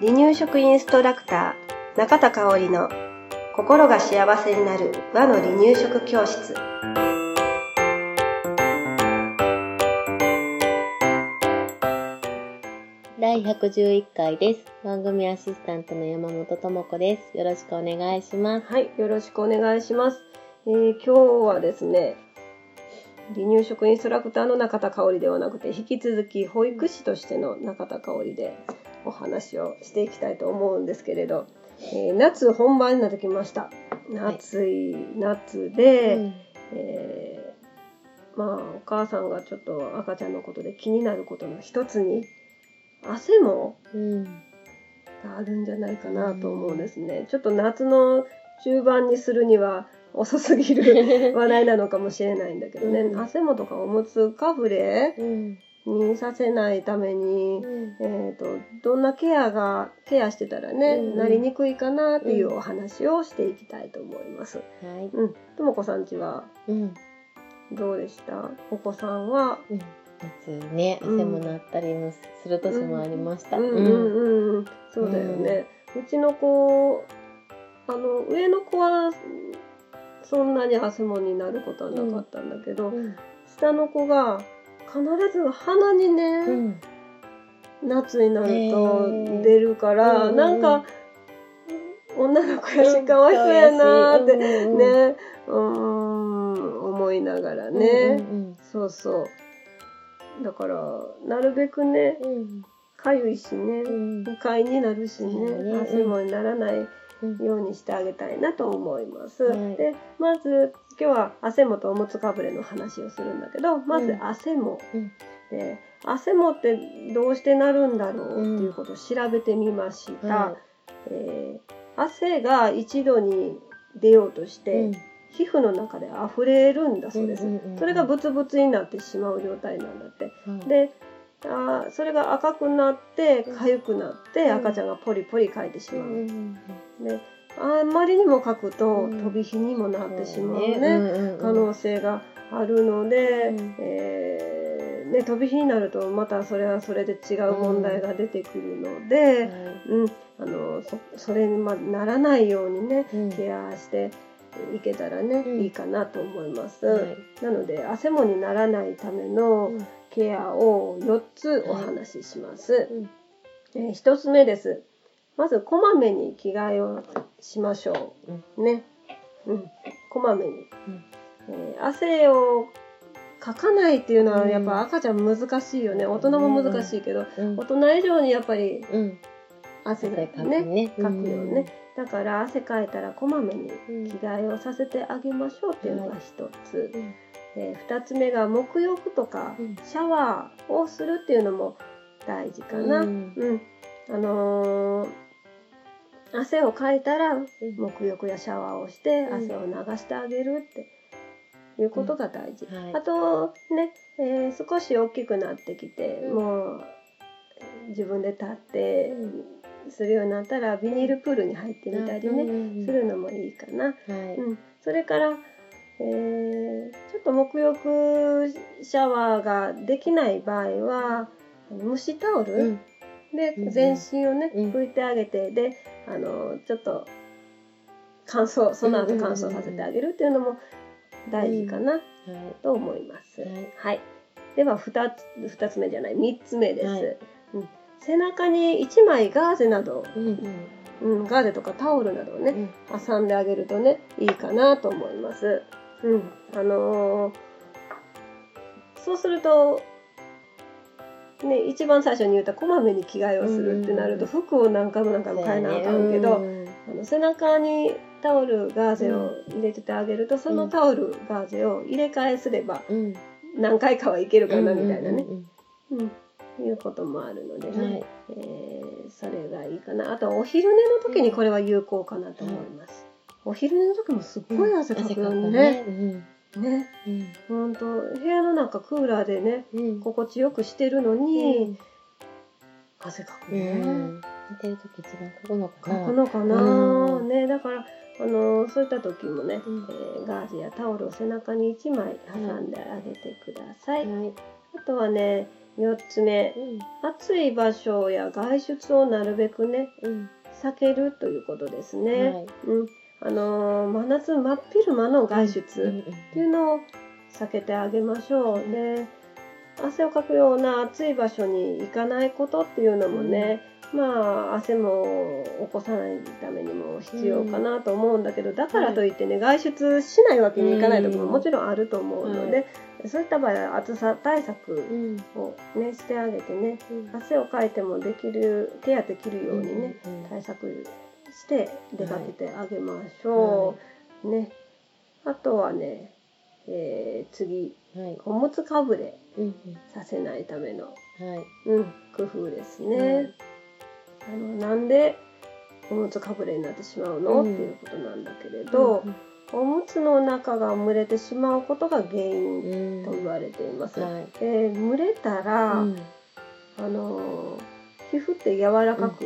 離乳食インストラクター中田香織の心が幸せになる和の離乳食教室第111回です。番組アシスタントの山本智子です。よろしくお願いします。はいよろしくお願いします、えー今日はですね離乳食インストラクターの中田香織ではなくて引き続き保育士としての中田香織でお話をしていきたいと思うんですけれど、えー夏本番になってきました夏い夏で、うんえーまあお母さんがちょっと赤ちゃんのことで気になることの一つに汗もうん。があるんじゃないかなと思うんですね。ちょっと夏の中盤にするには遅すぎる 話題なのかもしれないんだけどね、うん。汗もとかおむつかぶれうん。にさせないために、うん。えー、とどんなケアがケアしてたらね、うん。なりにくいかなっていうお話をしていきたいと思います。はい。うん、ともこさんちはうん。どうでした？お子さんは？うん。夏ね、汗もなったりもする年もありました。うん。うん。うんうんそうだよね、うちの子あの上の子はそんなに汗もになることはなかったんだけど、うん。下の子が必ず鼻にね、うん。夏になると出るから、うんうんなんか女の子やしかわいそうやなーって、うんねうーん思いながらね、うんそうそう。だからなるべくねうん。かゆいしね、うん。不快になるしね汗もにならないうんようにしてあげたいなと思います。はい。でまず今日は汗もとおむつかぶれの話をするんだけどまずうん。汗も、うん。で汗もってどうしてなるんだろうっていうことを調べてみました。はえー汗が一度に出ようとして、皮膚の中で溢れるんだそうです。うんうんうんうんそれがブツブツになってしまう状態なんだって。はい。であーそれが赤くなって痒くなってうん。赤ちゃんがポリポリかいてしまう、うんうんであんまりにもかくとうん。飛び火にもなってしまうね、可能性があるので、うん。えーね、飛び火になるとまたそれはそれで違う問題が出てくるので、はいうん。あのそそれにまならないようにねうん。ケアしていけたらね、うん。いいかなと思います。はい。なので汗もにならないための、うん。ケアを4つお話しします。うん。えー1つ目です。まずこまめに着替えをしましょう。ね。うん。こまめに。うんえー汗をかかないっていうのはうんやっぱ赤ちゃん難しいよね。大人も難しいけど、うん大人以上にやっぱりうん汗がね、ねかくよね。だから汗かいたらこまめにうん着替えをさせてあげましょうっていうのが1つ。うんで2つ目が沐浴とかうんシャワーをするっていうのも大事かな。ううんん、あのー汗をかいたら沐浴やシャワーをしてうん。汗を流してあげるっていうことが大事。はい。あとね、えー少し大きくなってきて、うん。もう自分で立ってするようになったらビニールプールに入ってみたりね、ねするのもいいかな。はい。うん、それから、えーちょっと沐浴シャワーができない場合は蒸しタオルうんでうん全身をね、うん。拭いてあげてであのちょっと乾燥その後乾燥させてあげるっていうのも大事かなはい。と思います。はい。はい、では 2, つ2つ目じゃない3つ目です。はい。うん、背中に1枚ガーゼなど、うん。うん、ガーゼとかタオルなどをね、うん。挟んであげるとねいいかなと思います。うん、あのーそうするとね一番最初に言ったこまめに着替えをするってなると、うん。服を何回も何回も変えなあかんけど、うん。あの背中にタオルガーゼを入れててあげると、そのタオルガーゼを入れ替えすればうん。何回かはいけるかなみたいなね、うんうんうん、いうこともあるのでね、うんはい。えーそれがいいかな。あとお昼寝の時にこれは有効かなと思います、お昼寝の時もすっごい汗かくよね、うんね。うんほんと部屋の中クーラーでねうん。心地よくしてるのに、汗かくうね、ん。寝てる時一番かくのかな。かくのかな、うん。ねだからあのそういった時もね、うん。えーガーゼやタオルを背中に1枚挟んであげてください、はい。あとはね4つ目。うん。暑い場所や外出をなるべくねうん。避けるということですね。はい。うんあのー真夏真っ昼間の外出っていうのを避けてあげましょう。で汗をかくような暑い場所に行かないことっていうのもね、まあ汗も起こさないためにも必要かなと思うんだけど、だからといってね外出しないわけにいかないところももちろんあると思うので、そういった場合は暑さ対策うんをねしてあげてねうん。汗をかいてもできるケアできるようにね、うん。対策して出かけてあげましょう。ね。あとはね、えー次、はい。おむつかぶれうんうん。させないための、はい。うん、工夫ですね。あのなんでおむつかぶれになってしまうの、うん。っていうことなんだけれど、おむつの中が蒸れてしまうことが原因うん。と言われています。はい。で蒸れたら、うん。あのー皮膚って柔らかく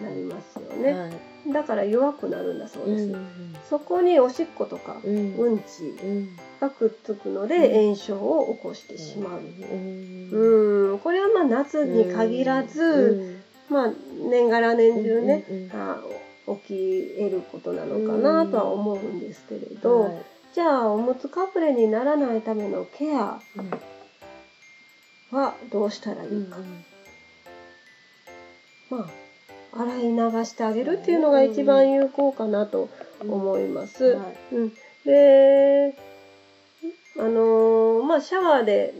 なりますよね。はいだから弱くなるんだそうです。うんそこにおしっことかうん。うんちうん。がくっつくので炎症を起こしてしまう。うん。うん、これはまあ夏に限らず、まあ年がら年中ね、うん起き得ることなのかなとは思うんですけれど、はい。じゃあおむつかぶれにならないためのケアはどうしたらいいか。まあ洗い流してあげるっていうのが一番有効かなと思います。はい。うん、であのーまあシャワーで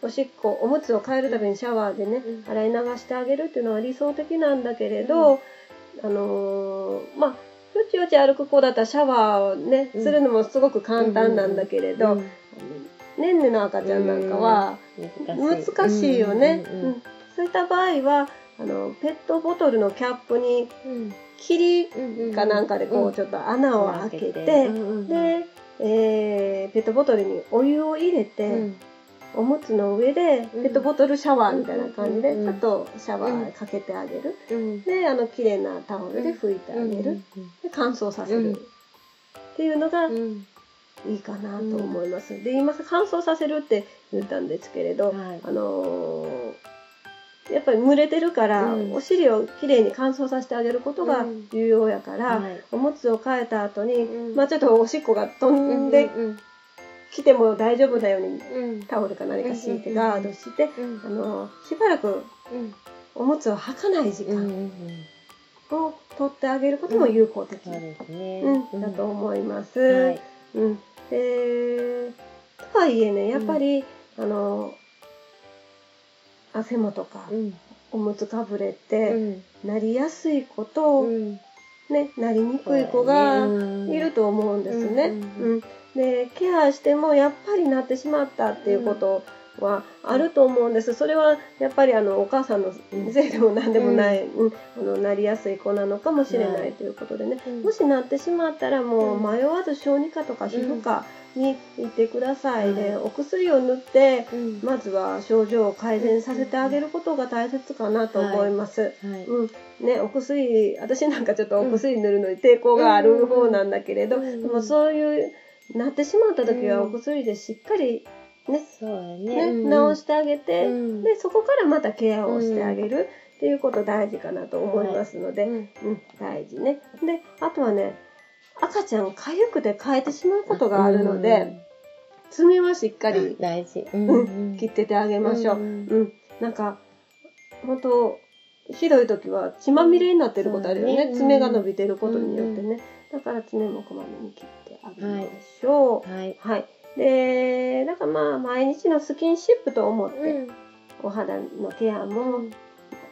おしっこおむつを変えるためにシャワーでね、うん。洗い流してあげるっていうのは理想的なんだけれど、あのーまあよちよち歩く子だったらシャワーをね、うん。するのもすごく簡単なんだけれど、ねんねの赤ちゃんなんかは難しい。よね。そういった場合はあのペットボトルのキャップにうん。霧うんかなんかでこううんちょっと穴を開けて、で、えーペットボトルにお湯を入れて、うん。おむつの上でうん。ペットボトルシャワーみたいな感じでうんちょっとシャワーかけてあげる、うん。であの綺麗なタオルで拭いてあげる、で乾燥させる、うん。っていうのがうん。いいかなと思います。で今乾燥させるって言ったんですけれど、はい。あのーやっぱり蒸れてるから、うん。お尻をきれいに乾燥させてあげることがうん。重要やから、はい。おむつを替えた後に、うん。まあちょっとおしっこが飛んでうんきても大丈夫なようにうん。タオルか何か敷いてうんガードして、うんあのしばらくうん。おむつを履かない時うんうん間を取ってあげることも有効的、うん。だと思います。はい。うん、でとはいえねやっぱり、あの汗もとか、うん。おむつかぶれて、ん。なりやすい子と、うん。ね、なりにくい子がうん。いると思うんですね。ううん。んでケアしてもやっぱりなってしまったっていうことはあると思うんです。それはやっぱりあのお母さんのせいでも何でもない、うん。あのなりやすい子なのかもしれなはいいということでね、うん。もしなってしまったらもううん迷わず小児科とか皮膚科に行ってください。うんでお薬を塗ってうん。まずは症状を改善させてあげることが大切かなと思います。はい。うん。ね、お薬私なんかちょっとお薬塗るのに抵抗がある方なんだけれど、うん。でもそういうなってしまった時はうん。お薬でしっかり、ねね治してあげて、うん。でそこからまたケアをしてあげるっていうこと大事かなと思いますので、うん。うん大事ね。であとはね赤ちゃんかゆくて変えてしまうことがあるので、爪はしっかり、大事。ううん。切っててあげましょう。うんうん、なんか本当ひどい時は血まみれになってることあるよね。爪が伸びてることによってね、だから爪もこまめに切ってあげましょう。はい。はい、でだからまあ毎日のスキンシップと思って、うん。お肌のケアも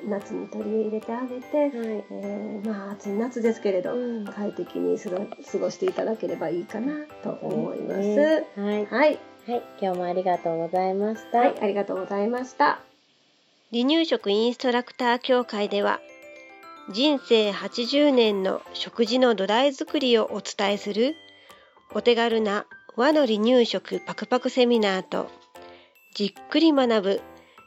夏に取り入れてあげて、はい。えーまあ暑い夏ですけれど、うん。快適に過ごしていただければいいかなと思います、ね。はい。はい。はい。今日もありがとうございました。はい、ありがとうございました。離乳食インストラクター協会では、人生80年の食事の土台作りをお伝えするお手軽な和の離乳食パクパクセミナーと、じっくり学ぶ